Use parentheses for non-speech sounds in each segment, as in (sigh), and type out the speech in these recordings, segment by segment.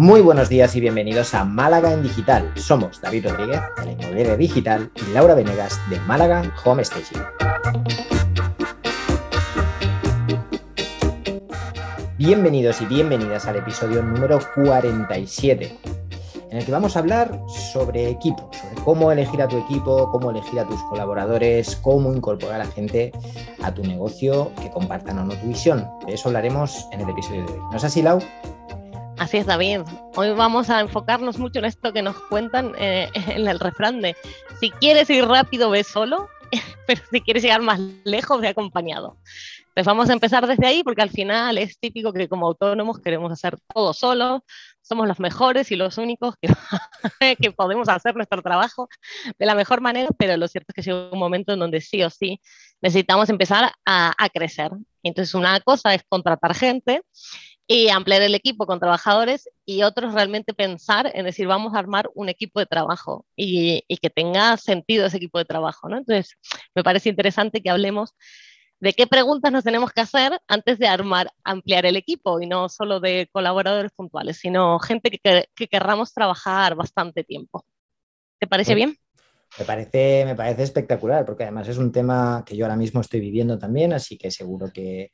Muy buenos días y bienvenidos a Málaga en Digital. Somos David Rodríguez, de la Inmobiliaria Digital, y Laura Venegas, de Málaga Home Staging. Bienvenidos y bienvenidas al episodio número 47, en el que vamos a hablar sobre equipo, sobre cómo elegir a tu equipo, cómo elegir a tus colaboradores, cómo incorporar a gente a tu negocio que compartan o no tu visión. De eso hablaremos en el episodio de hoy. ¿No es así, Lau? Así es, David. Hoy vamos a enfocarnos mucho en esto que nos cuentan eh, (laughs) en el refrán de si quieres ir rápido, ve solo, (laughs) pero si quieres llegar más lejos, ve acompañado. Pues vamos a empezar desde ahí porque al final es típico que como autónomos queremos hacer todo solo, somos los mejores y los únicos que, (laughs) que podemos hacer nuestro trabajo de la mejor manera, pero lo cierto es que llega un momento en donde sí o sí necesitamos empezar a, a crecer. Entonces una cosa es contratar gente y ampliar el equipo con trabajadores y otros realmente pensar en decir, vamos a armar un equipo de trabajo y, que tenga sentido ese equipo de trabajo. ¿no? Entonces, me parece interesante que hablemos de qué preguntas nos tenemos que hacer antes de armar, ampliar el equipo y no solo de colaboradores puntuales, sino gente que, que querramos trabajar bastante tiempo. ¿Te parece bien? Me parece, me parece espectacular, porque además es un tema que yo ahora mismo estoy viviendo también, así que seguro que,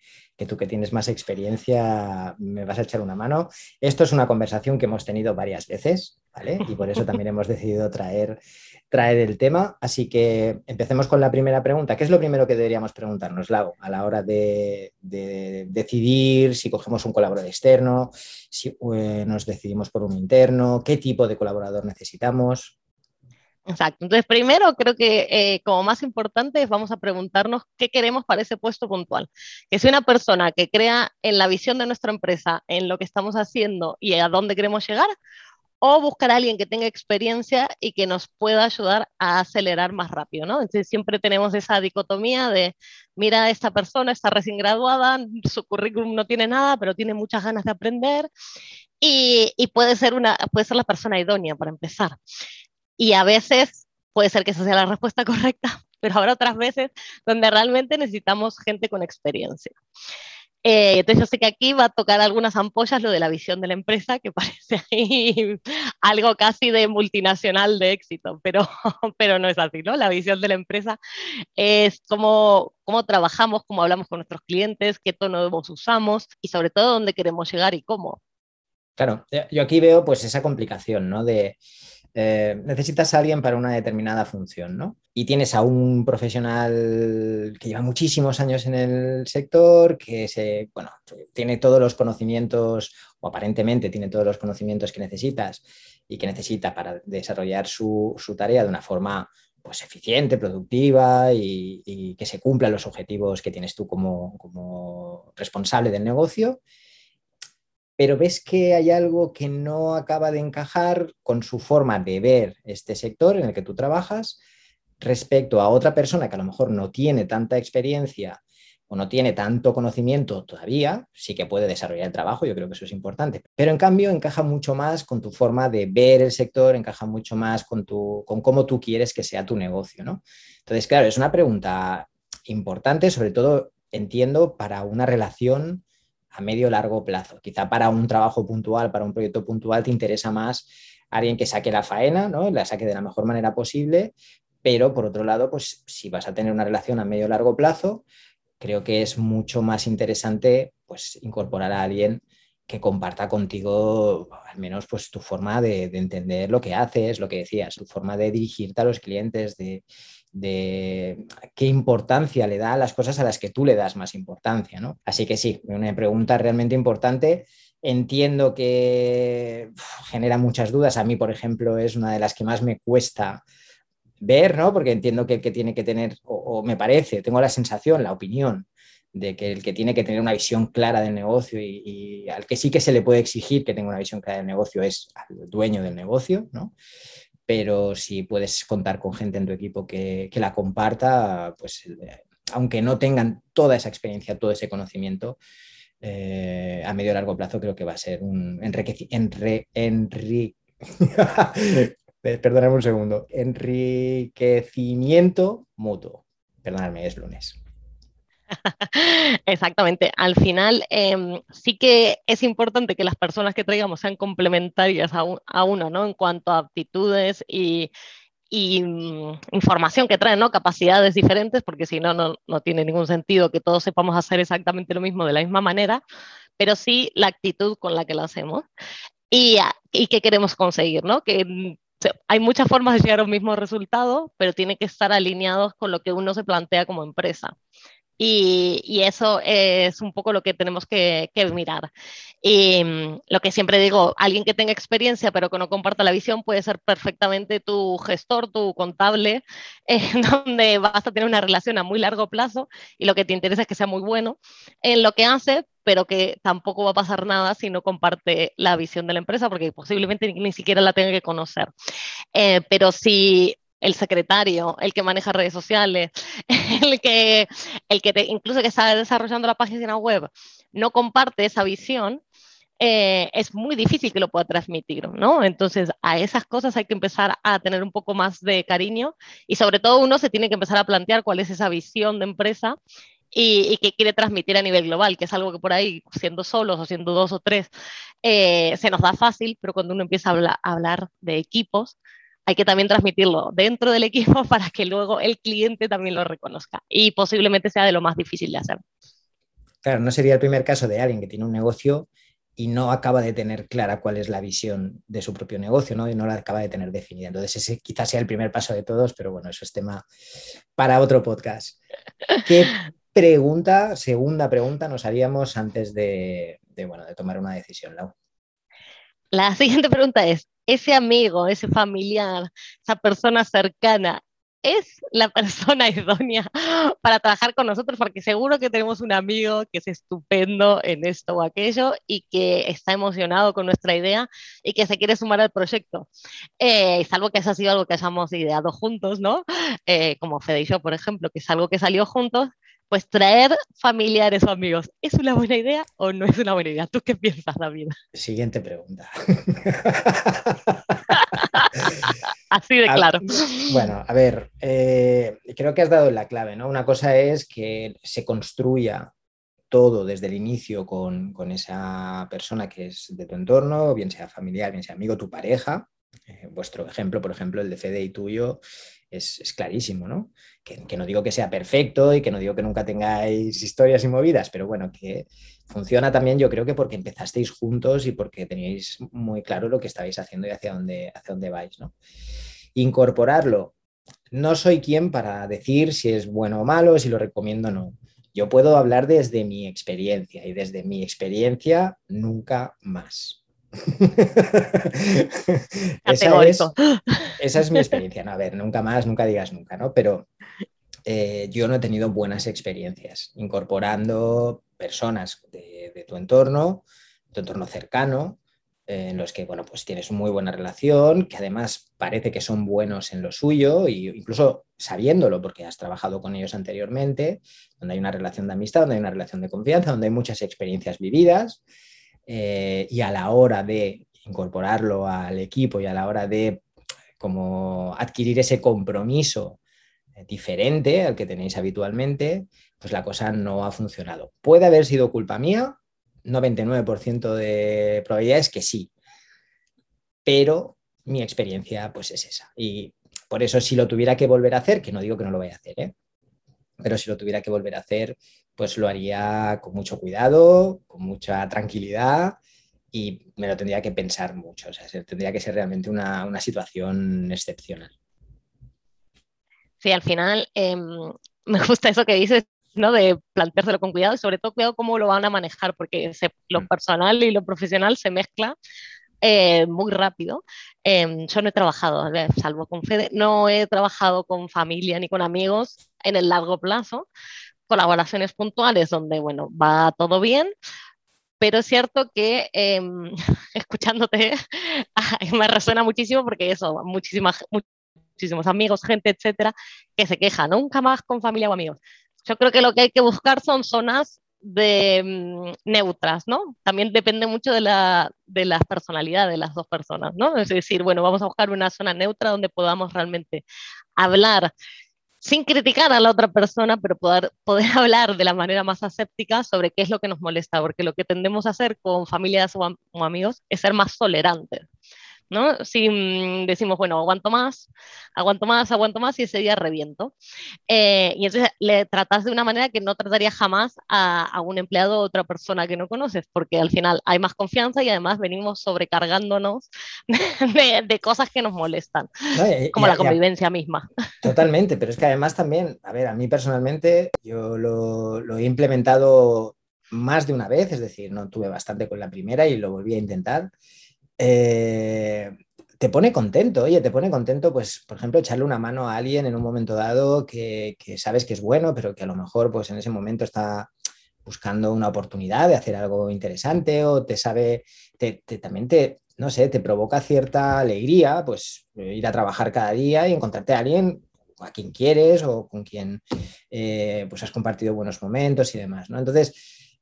tú que tienes más experiencia me vas a echar una mano. Esto es una conversación que hemos tenido varias veces, ¿vale? Y por eso también hemos decidido traer, traer el tema. Así que empecemos con la primera pregunta. ¿Qué es lo primero que deberíamos preguntarnos, Lago, a la hora de, decidir si cogemos un colaborador externo, si eh, nos decidimos por un interno, qué tipo de colaborador necesitamos? Exacto. Entonces, primero creo que eh, como más importante vamos a preguntarnos qué queremos para ese puesto puntual. Que si una persona que crea en la visión de nuestra empresa, en lo que estamos haciendo y a dónde queremos llegar, o buscar a alguien que tenga experiencia y que nos pueda ayudar a acelerar más rápido, ¿no? Entonces siempre tenemos esa dicotomía de, mira, esta persona está recién graduada, su currículum no tiene nada, pero tiene muchas ganas de aprender y, y puede, ser una, puede ser la persona idónea para empezar. Y a veces puede ser que esa sea la respuesta correcta, (laughs) pero habrá otras veces donde realmente necesitamos gente con experiencia. Eh, entonces yo sé que aquí va a tocar algunas ampollas lo de la visión de la empresa, que (laughs) parece ahí algo casi de multinacional de éxito, pero, (laughs) pero no es así, ¿no? La visión de la empresa es cómo, cómo trabajamos, cómo hablamos con nuestros clientes, qué tono usamos y sobre todo dónde queremos llegar y cómo. Claro, yo aquí veo pues esa complicación, ¿no? De, eh, necesitas a alguien para una determinada función, ¿no? Y tienes a un profesional que lleva muchísimos años en el sector, que se, bueno, tiene todos los conocimientos, o aparentemente tiene todos los conocimientos que necesitas y que necesita para desarrollar su, tarea de una forma pues, eficiente, productiva y, que se cumplan los objetivos que tienes tú como, como responsable del negocio pero ves que hay algo que no acaba de encajar con su forma de ver este sector en el que tú trabajas respecto a otra persona que a lo mejor no tiene tanta experiencia o no tiene tanto conocimiento todavía, sí que puede desarrollar el trabajo, yo creo que eso es importante, pero en cambio encaja mucho más con tu forma de ver el sector, encaja mucho más con, tu, con cómo tú quieres que sea tu negocio, ¿no? Entonces, claro, es una pregunta importante, sobre todo entiendo para una relación a medio largo plazo. Quizá para un trabajo puntual, para un proyecto puntual, te interesa más alguien que saque la faena, ¿no? La saque de la mejor manera posible, pero por otro lado, pues si vas a tener una relación a medio largo plazo, creo que es mucho más interesante pues incorporar a alguien que comparta contigo al menos pues tu forma de, de entender lo que haces, lo que decías, tu forma de dirigirte a los clientes, de, de qué importancia le da a las cosas a las que tú le das más importancia, ¿no? Así que sí, una pregunta realmente importante. Entiendo que genera muchas dudas. A mí, por ejemplo, es una de las que más me cuesta ver, ¿no? Porque entiendo que el que tiene que tener, o, me parece, tengo la sensación, la opinión, de que el que tiene que tener una visión clara del negocio y, al que sí que se le puede exigir que tenga una visión clara del negocio es al dueño del negocio, ¿no? Pero si puedes contar con gente en tu equipo que, la comparta, pues eh, aunque no tengan toda esa experiencia, todo ese conocimiento, eh, a medio y largo plazo creo que va a ser un (laughs) Perdóname un segundo. Enriquecimiento mutuo. Perdóname, es lunes. (laughs) Exactamente. Al final, em, sí que es importante que las personas que traigamos sean complementarias a, uno, ¿no? En cuanto a aptitudes y, mm, información que traen, ¿no? Capacidades diferentes, porque si no, no tiene ningún sentido que todos sepamos hacer exactamente lo mismo de la misma manera, pero sí la actitud con la que lo hacemos y, y qué queremos conseguir, ¿no? Que mm, hay muchas formas de llegar a un mismo resultado, pero tiene que estar alineados con lo que uno se plantea como empresa. Y, eso es un poco lo que tenemos que, mirar. Y mm, lo que siempre digo, alguien que tenga experiencia pero que no comparta la visión puede ser perfectamente tu gestor, tu contable, (laughs) en donde vas a tener una relación a muy largo plazo y lo que te interesa es que sea muy bueno en lo que hace, pero que tampoco va a pasar nada si no comparte la visión de la empresa, porque posiblemente ni, siquiera la tenga que conocer. Eh, pero si el secretario, el que maneja redes sociales, (laughs) el que, el que incluso que está desarrollando la página web, no comparte esa visión, eh, es muy difícil que lo pueda transmitir, ¿no? Entonces, a esas cosas hay que empezar a tener un poco más de cariño y sobre todo uno se tiene que empezar a plantear cuál es esa visión de empresa y, qué quiere transmitir a nivel global, que es algo que por ahí, siendo solos o siendo dos o tres, eh, se nos da fácil, pero cuando uno empieza a hablar de equipos, hay que también transmitirlo dentro del equipo (laughs) para que luego el cliente también lo reconozca y posiblemente sea de lo más difícil de hacer. Claro, no sería el primer caso de alguien que tiene un negocio y no acaba de tener clara cuál es la visión de su propio negocio, ¿no? Y no la acaba de tener definida. Entonces, ese quizás sea el primer paso de todos, pero bueno, eso es tema para otro podcast. ¿Qué pregunta, segunda pregunta, nos haríamos antes de, bueno, de tomar una decisión, Lau? La siguiente pregunta es, ese amigo, ese familiar, esa persona cercana, es la (laughs) persona idónea para trabajar con nosotros, porque seguro que tenemos un amigo que es estupendo en esto o aquello y que está emocionado con nuestra idea y que se quiere sumar al proyecto. Eh, salvo que eso ha sido algo que hayamos ideado juntos, ¿no? Eh, como Fede y yo, por ejemplo, que es algo que salió juntos pues traer familiares o amigos, ¿es una buena idea o no es una buena idea? ¿Tú qué piensas, David? Siguiente pregunta. (laughs) Así de claro. bueno, a ver, eh, creo que has dado la clave, ¿no? Una cosa es que se construya todo desde el inicio con, con esa persona que es de tu entorno, bien sea familiar, bien sea amigo, tu pareja, eh, vuestro ejemplo, por ejemplo, el de Fede y tuyo, es, clarísimo, ¿no? Que, no digo que sea perfecto y que no digo que nunca tengáis historias y movidas, pero bueno, que funciona también yo creo que porque empezasteis juntos y porque teníais muy claro lo que estabais haciendo y hacia dónde, hacia dónde vais, ¿no? Incorporarlo. No soy quien para decir si es bueno o malo, si lo recomiendo o no. Yo puedo hablar desde mi experiencia y desde mi experiencia nunca más. (laughs) esa, es, esa, es, mi experiencia. No, a ver, nunca más, nunca digas nunca, ¿no? Pero eh, yo no he tenido buenas experiencias incorporando personas de, tu entorno, tu entorno cercano, eh, en los que, bueno, pues tienes muy buena relación, que además parece que son buenos en lo suyo, e incluso sabiéndolo, porque has trabajado con ellos anteriormente, donde hay una relación de amistad, donde hay una relación de confianza, donde hay muchas experiencias vividas. Eh, y a la hora de incorporarlo al equipo y a la hora de como adquirir ese compromiso eh, diferente al que tenéis habitualmente, pues la cosa no ha funcionado. ¿Puede haber sido culpa mía? 99% de probabilidades que sí. Pero mi experiencia pues es esa. Y por eso si lo tuviera que volver a hacer, que no digo que no lo vaya a hacer, ¿eh? pero si lo tuviera que volver a hacer, pues lo haría con mucho cuidado, con mucha tranquilidad y me lo tendría que pensar mucho. O sea, tendría que ser realmente una, situación excepcional. Sí, al final em, (laughs) me gusta eso que dices, ¿no? De planteárselo con cuidado y sobre todo cuidado cómo lo van a manejar, porque lo mm. personal y lo profesional se mezcla eh, muy rápido. Em, yo no he trabajado, salvo con Fede, no he trabajado con familia ni con amigos en el largo plazo, colaboraciones puntuales donde, bueno, va todo bien, pero es cierto que em, (laughs) escuchándote (laughs) me resuena muchísimo porque eso, muchísimas, muchísimos amigos, gente, etcétera, que se queja nunca más con familia o amigos. Yo creo que lo que hay que buscar son zonas de mm, neutras, ¿no? También depende mucho de la, de la personalidad de las dos personas, ¿no? Es decir, bueno, vamos a buscar una zona neutra donde podamos realmente hablar sin criticar a la otra persona, pero poder, poder (laughs) hablar de la manera más aséptica sobre qué es lo que nos molesta, porque lo que tendemos a hacer con familias o, o amigos es ser más tolerantes. ¿No? Si mm, decimos, bueno, aguanto más, aguanto más, aguanto más y ese día reviento. Eh, y entonces le tratas de una manera que no trataría jamás a, un empleado o otra persona que no conoces, porque al final hay más confianza y además venimos sobrecargándonos (laughs) de, cosas que nos molestan, como la convivencia misma. Totalmente, pero es que además también, a ver, a mí personalmente yo lo, lo he implementado más de una vez, es decir, no tuve bastante con la primera y lo volví a intentar. Eh, te pone contento, oye, te pone contento, pues, por ejemplo, echarle una mano a alguien en un momento dado que, sabes que es bueno, pero que a lo mejor, pues, en ese momento está buscando una oportunidad de hacer algo interesante o te sabe, te, también te, no sé, te provoca cierta alegría, pues, ir a trabajar cada día y encontrarte a alguien a quien quieres o con quien, eh, pues, has compartido buenos momentos y demás, ¿no? Entonces,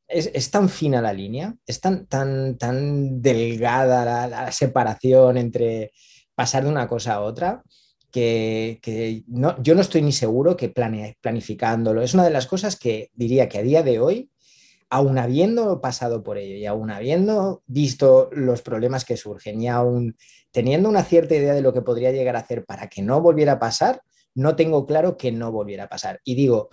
es, tan fina la línea, es tan, tan, tan delgada la, separación entre pasar de una cosa a otra, que, no, yo no estoy ni seguro que planificándolo. Es una de las cosas que diría que a día de hoy, aún habiendo pasado por ello y aún habiendo visto los problemas que surgen y aún teniendo una cierta idea de lo que podría llegar a hacer para que no volviera a pasar, no tengo claro que no volviera a pasar. Y digo,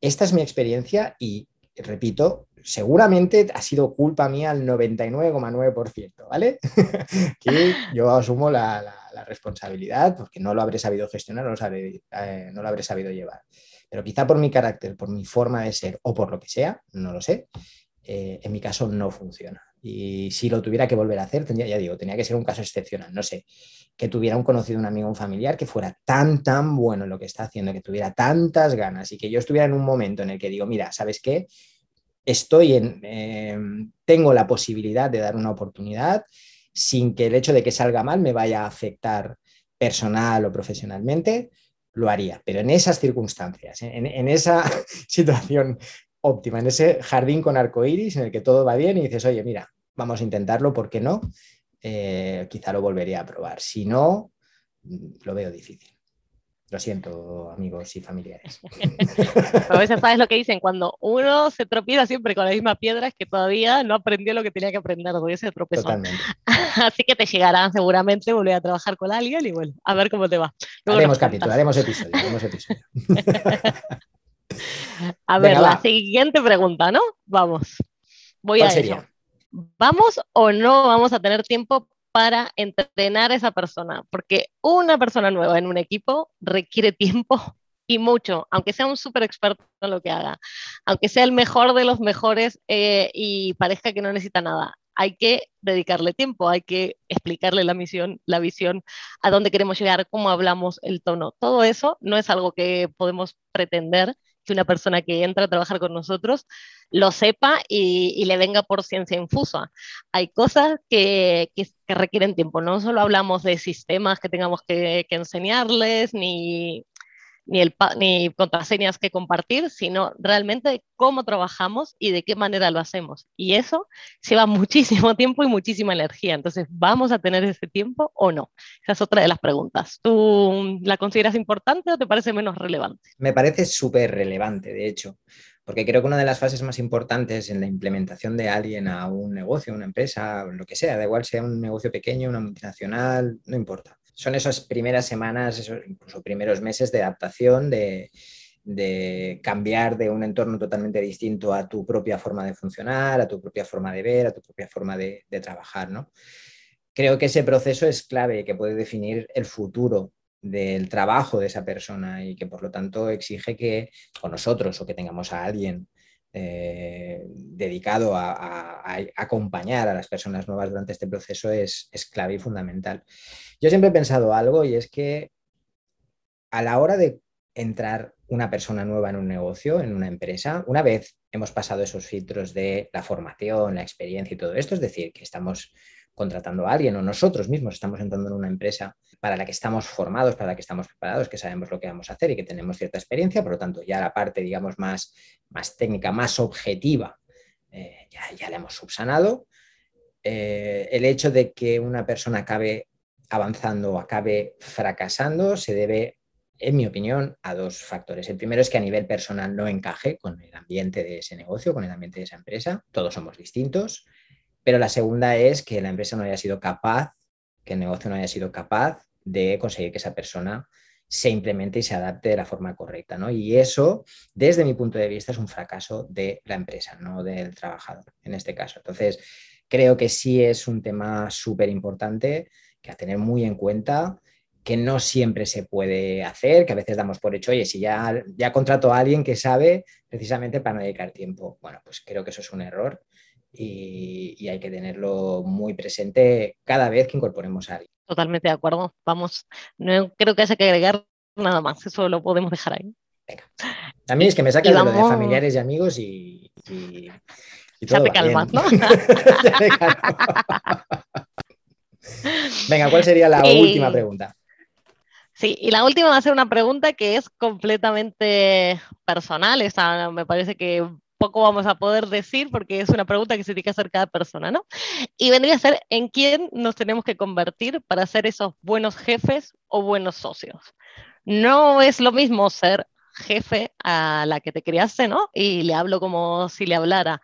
esta es mi experiencia y repito, seguramente ha sido culpa mía al 99,9%, ¿vale? (laughs) que yo asumo la, responsabilidad porque no lo habré sabido gestionar, no lo, eh, no lo habré sabido llevar. Pero quizá por mi carácter, por mi forma de ser o por lo que sea, no lo sé, eh, en mi caso no funciona. Y si lo tuviera que volver a hacer, tendría, ya digo, tenía que ser un caso excepcional, no sé, que tuviera un conocido, un amigo, un familiar que fuera tan, tan bueno en lo que está haciendo, que tuviera tantas ganas y que yo estuviera en un momento en el que digo, mira, ¿sabes qué? Estoy en, em, tengo la posibilidad de dar una oportunidad sin que el hecho de que salga mal me vaya a afectar personal o profesionalmente, lo haría. Pero en esas circunstancias, en, esa (laughs) situación óptima, en ese jardín con arcoíris en el que todo va bien y dices, oye, mira, vamos a intentarlo, ¿por qué no? Eh, quizá lo volvería a probar. Si no, lo veo difícil. Lo siento, amigos y familiares. (laughs) a veces sabes lo que dicen, cuando uno se tropieza siempre con la misma piedra es que todavía no aprendió lo que tenía que aprender, todavía ese tropezón. Así que te llegará seguramente volver a trabajar con alguien y bueno, a ver cómo te va. haremos capítulo, haremos episodio, haremos episodio. (laughs) a ver, la siguiente pregunta, ¿no? Vamos. Voy a sería? ¿Vamos o no vamos a tener tiempo para entrenar a esa persona, porque una persona nueva en un equipo requiere tiempo y mucho, aunque sea un súper experto en lo que haga, aunque sea el mejor de los mejores eh, y parezca que no necesita nada. Hay que dedicarle tiempo, hay que explicarle la misión, la visión, a dónde queremos llegar, cómo hablamos, el tono. Todo eso no es algo que podemos pretender que una persona que entra a trabajar con nosotros lo sepa y, le venga por ciencia infusa. Hay cosas que, requieren tiempo, no solo hablamos de sistemas que tengamos que, que enseñarles, ni ni, el, ni contraseñas que compartir, sino realmente cómo trabajamos y de qué manera lo hacemos. Y eso lleva (laughs) muchísimo tiempo y muchísima energía. Entonces, ¿vamos a tener ese tiempo o no? Esa es otra de las preguntas. ¿Tú la consideras importante o te parece menos relevante? Me parece súper relevante, de hecho porque creo que una de las fases más importantes en la implementación de alguien a un negocio, una empresa, lo que sea, da igual sea un negocio pequeño, una multinacional, no importa son esas primeras semanas, incluso primeros meses de adaptación, de, cambiar de un entorno totalmente distinto a tu propia forma de funcionar, a tu propia forma de ver, a tu propia forma de, trabajar. ¿no? Creo que ese proceso es clave, que puede definir el futuro del trabajo de esa persona y que por lo tanto exige que o nosotros o que tengamos a alguien eh, dedicado a, acompañar a las personas nuevas durante este proceso es, clave y fundamental. Yo siempre he pensado algo y es que a la hora de entrar una persona nueva en un negocio, en una empresa, una vez hemos pasado esos filtros de la formación, la experiencia y todo esto, es decir, que estamos contratando a alguien o nosotros mismos estamos entrando en una empresa para la que estamos formados, para la que estamos preparados, que sabemos lo que vamos a hacer y que tenemos cierta experiencia, por lo tanto ya la parte, digamos, más, más técnica, más objetiva, eh, ya, ya la hemos subsanado. Eh, el hecho de que una persona acabe avanzando o acabe fracasando se debe en mi opinión, a dos factores. El primero es que a nivel personal no encaje con el ambiente de ese negocio, con el ambiente de esa empresa. Todos somos distintos. Pero la segunda es que la empresa no haya sido capaz, que el negocio no haya sido capaz de conseguir que esa persona se implemente y se adapte de la forma correcta. ¿no? Y eso, desde mi punto de vista, es un fracaso de la empresa, no del trabajador en este caso. Entonces, creo que sí es un tema súper importante que a tener muy en cuenta que no siempre se puede hacer, que a veces damos por hecho, oye, si ya, ya contrato a alguien que sabe precisamente para no dedicar tiempo. Bueno, pues creo que eso es un error y, y hay que tenerlo muy presente cada vez que incorporemos a alguien. Totalmente de acuerdo. Vamos, no creo que haya que agregar nada más, eso lo podemos dejar ahí. Venga. También es que me saca de lo de familiares y amigos y, y, y todo ya te calmas, ¿no? (laughs) Venga, ¿cuál sería la y... última pregunta? Sí, y la última va a ser una pregunta que es completamente personal. Esa me parece que poco vamos a poder decir porque es una pregunta que se tiene que hacer cada persona, ¿no? Y vendría a ser en quién nos tenemos que convertir para ser esos buenos jefes o buenos socios. No es lo mismo ser jefe a la que te criaste, ¿no? Y le hablo como si le hablara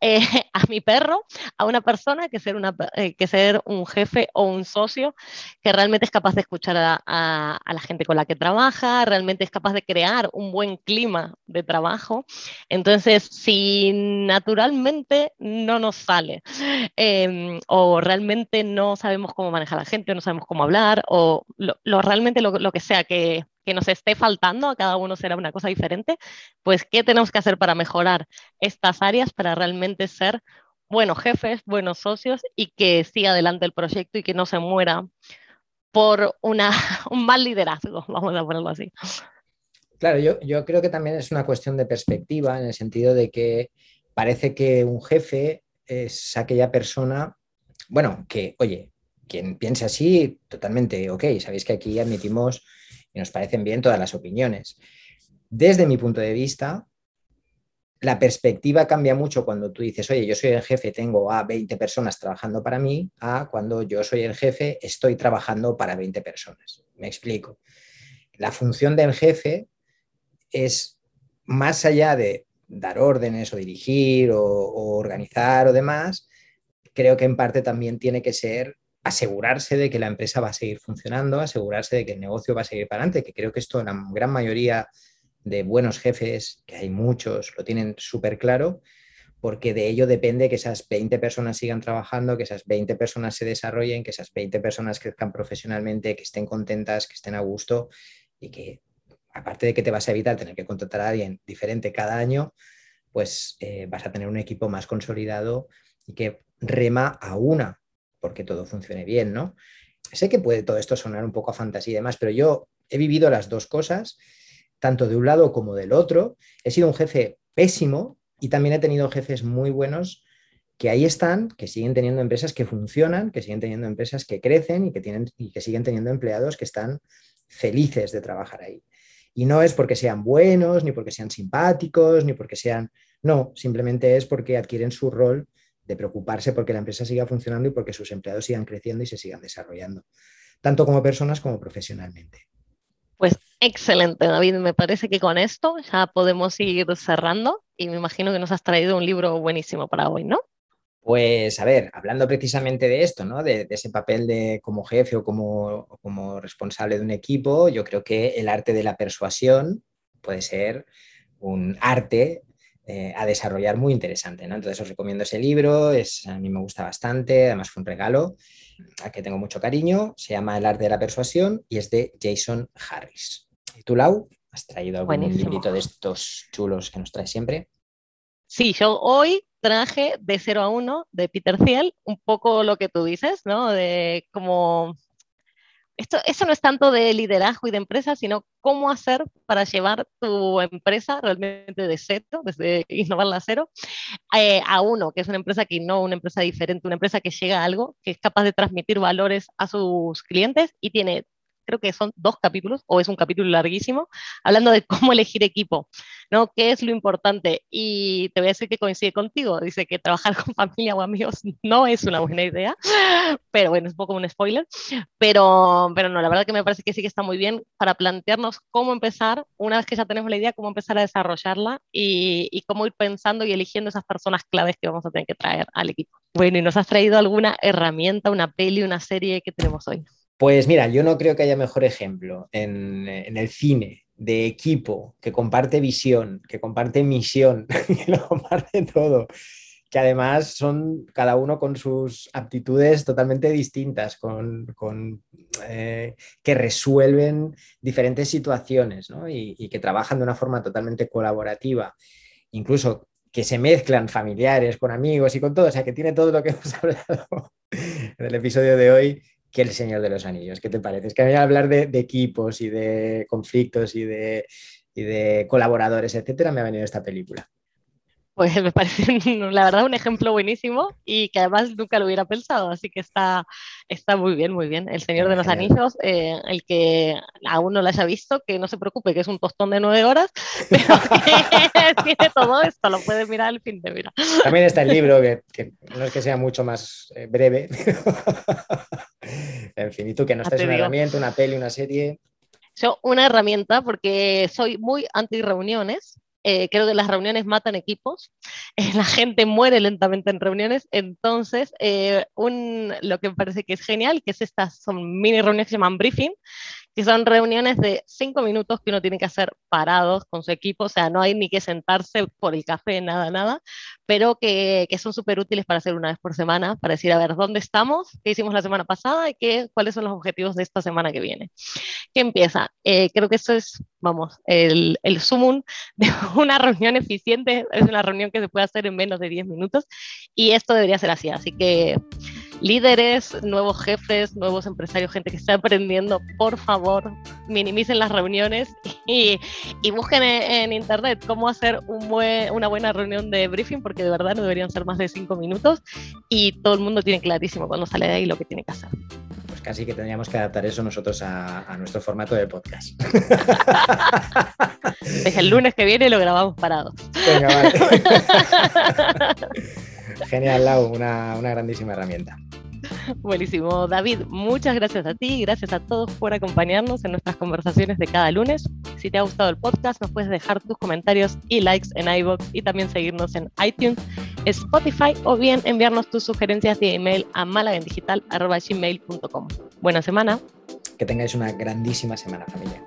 eh, (laughs) a mi perro, a una persona que ser, una, eh, que ser un jefe o un socio que realmente es capaz de escuchar a, la gente con la que trabaja, realmente es capaz de crear un buen clima de trabajo. Entonces, si naturalmente no nos sale eh, o realmente no sabemos cómo manejar a la gente, o no sabemos cómo hablar o lo, realmente lo que sea que que nos esté faltando, a cada uno será una cosa diferente, pues qué tenemos que hacer para mejorar estas áreas para realmente ser buenos jefes, buenos socios y que siga adelante el proyecto y que no se muera por una, (laughs) un mal liderazgo, vamos a ponerlo así. Claro, yo, yo creo que también es una cuestión de perspectiva en el sentido de que parece que un jefe es aquella persona, bueno, que, oye, quien piense así, totalmente ok, sabéis que aquí admitimos y nos parecen bien todas las opiniones. Desde mi punto de vista, la perspectiva cambia mucho cuando tú dices, oye, yo soy el jefe, tengo a 20 personas trabajando para mí, a cuando yo soy el jefe, estoy trabajando para 20 personas. Me explico. La función del jefe es más allá de dar órdenes o dirigir o, o organizar o demás, creo que en parte también tiene que ser asegurarse de que la empresa va a seguir funcionando, asegurarse de que el negocio va a seguir para adelante, que creo que esto la gran mayoría de buenos jefes, que hay muchos, lo tienen súper claro, porque de ello depende que esas 20 personas sigan trabajando, que esas 20 personas se desarrollen, que esas 20 personas crezcan profesionalmente, que estén contentas, que estén a gusto y que, aparte de que te vas a evitar tener que contratar a alguien diferente cada año, pues eh, vas a tener un equipo más consolidado y que rema a una porque todo funcione bien, ¿no? Sé que puede todo esto sonar un poco a fantasía y demás, pero yo he vivido las dos cosas, tanto de un lado como del otro. He sido un jefe pésimo y también he tenido jefes muy buenos que ahí están, que siguen teniendo empresas que funcionan, que siguen teniendo empresas que crecen y que, tienen, y que siguen teniendo empleados que están felices de trabajar ahí. Y no es porque sean buenos, ni porque sean simpáticos, ni porque sean... No, simplemente es porque adquieren su rol de preocuparse porque la empresa siga funcionando y porque sus empleados sigan creciendo y se sigan desarrollando, tanto como personas como profesionalmente. Pues excelente, David. Me parece que con esto ya podemos ir cerrando y me imagino que nos has traído un libro buenísimo para hoy, ¿no? Pues a ver, hablando precisamente de esto, ¿no? de, de ese papel de como jefe o como, como responsable de un equipo, yo creo que el arte de la persuasión puede ser un arte eh, a desarrollar muy interesante. ¿no? Entonces os recomiendo ese libro, es, a mí me gusta bastante, además fue un regalo a que tengo mucho cariño, se llama El arte de la persuasión y es de Jason Harris. ¿Y tú, Lau? ¿Has traído algún Buenísimo. librito de estos chulos que nos traes siempre? Sí, yo hoy traje de 0 a 1 de Peter Thiel, un poco lo que tú dices, ¿no? De cómo esto, eso no es tanto de liderazgo y de empresa, sino cómo hacer para llevar tu empresa realmente de cero, desde innovarla a cero, eh, a uno, que es una empresa que no una empresa diferente, una empresa que llega a algo, que es capaz de transmitir valores a sus clientes y tiene creo que son dos capítulos o es un capítulo larguísimo, hablando de (laughs) cómo elegir equipo, ¿no? ¿Qué es lo importante? Y te voy a decir que coincide contigo, dice que trabajar con familia o amigos (laughs) no es una buena idea, pero bueno, es un poco un spoiler, pero, pero no, la verdad que me parece que sí que está muy bien para plantearnos cómo empezar, una vez que ya tenemos la idea, cómo empezar a desarrollarla y, y cómo ir pensando y eligiendo esas personas claves que vamos a tener que traer al equipo. Bueno, ¿y nos has traído alguna herramienta, una peli, una serie que tenemos hoy? Pues mira, yo no creo que haya mejor ejemplo en, el cine de equipo que comparte visión, que comparte misión, (laughs) que lo comparte todo, que además son cada uno con sus aptitudes totalmente distintas, con eh, que resuelven diferentes situaciones ¿no? y, y, que trabajan de una forma totalmente colaborativa, incluso que se mezclan familiares con amigos y con todo, o sea que tiene todo lo que hemos (laughs) hablado en el episodio de hoy que El Señor de los Anillos. ¿Qué te parece? Es que a mí hablar de, de equipos y de conflictos y de, y de colaboradores, etcétera, me ha venido esta película. Pues me parece, la verdad, un ejemplo buenísimo y que además nunca lo hubiera pensado, así que está, está muy bien, muy bien. El Señor de los Anillos, eh, el que aún no lo haya visto, que no se preocupe, que es un tostón de nueve horas, (laughs) pero que (laughs) tiene todo esto, lo puede mirar al fin de mira. También está el libro, que, que no es que sea mucho más eh, breve, (laughs) en fin, y tú que no estés una herramienta, una peli, una serie. Yo, una herramienta, porque soy muy anti reuniones, eh, creo que las reuniones matan equipos, eh, (laughs) la gente muere lentamente en reuniones, entonces eh, un, lo que me parece que es genial, que es estas son mini reuniones que se llaman briefing, que son reuniones de cinco minutos que uno tiene que hacer parados con su equipo, o sea, no hay ni que sentarse por el café, nada, nada, pero que, que son súper útiles para hacer una vez por semana, para decir, a ver, ¿dónde estamos? ¿Qué hicimos la semana pasada? ¿Y qué, cuáles son los objetivos de esta semana que viene? ¿Qué empieza? Eh, creo que eso es, vamos, el, el sumum de (laughs) una reunión eficiente, es una reunión que se puede hacer en menos de 10 minutos y esto debería ser así, así que líderes, nuevos jefes, nuevos empresarios, gente que está aprendiendo, por favor, minimicen las reuniones y, y busquen en, en, internet cómo hacer un buen, una buena reunión de briefing, porque de verdad no deberían ser más de cinco minutos y todo el mundo tiene clarísimo cuando sale de ahí lo que tiene que hacer. Pues casi que tendríamos que adaptar eso nosotros a, a nuestro formato de podcast. (laughs) Desde el lunes que viene lo grabamos parados. Venga, vale. (laughs) Genial, Lau, una, una grandísima herramienta. Buenísimo, David. Muchas gracias a ti y gracias a todos por acompañarnos en nuestras conversaciones de cada lunes. Si te ha gustado el podcast, nos puedes dejar tus comentarios y likes en iVoox y también seguirnos en iTunes, Spotify o bien enviarnos tus sugerencias de email a malagendigital.gmail.com. Buena semana. Que tengáis una grandísima semana, familia.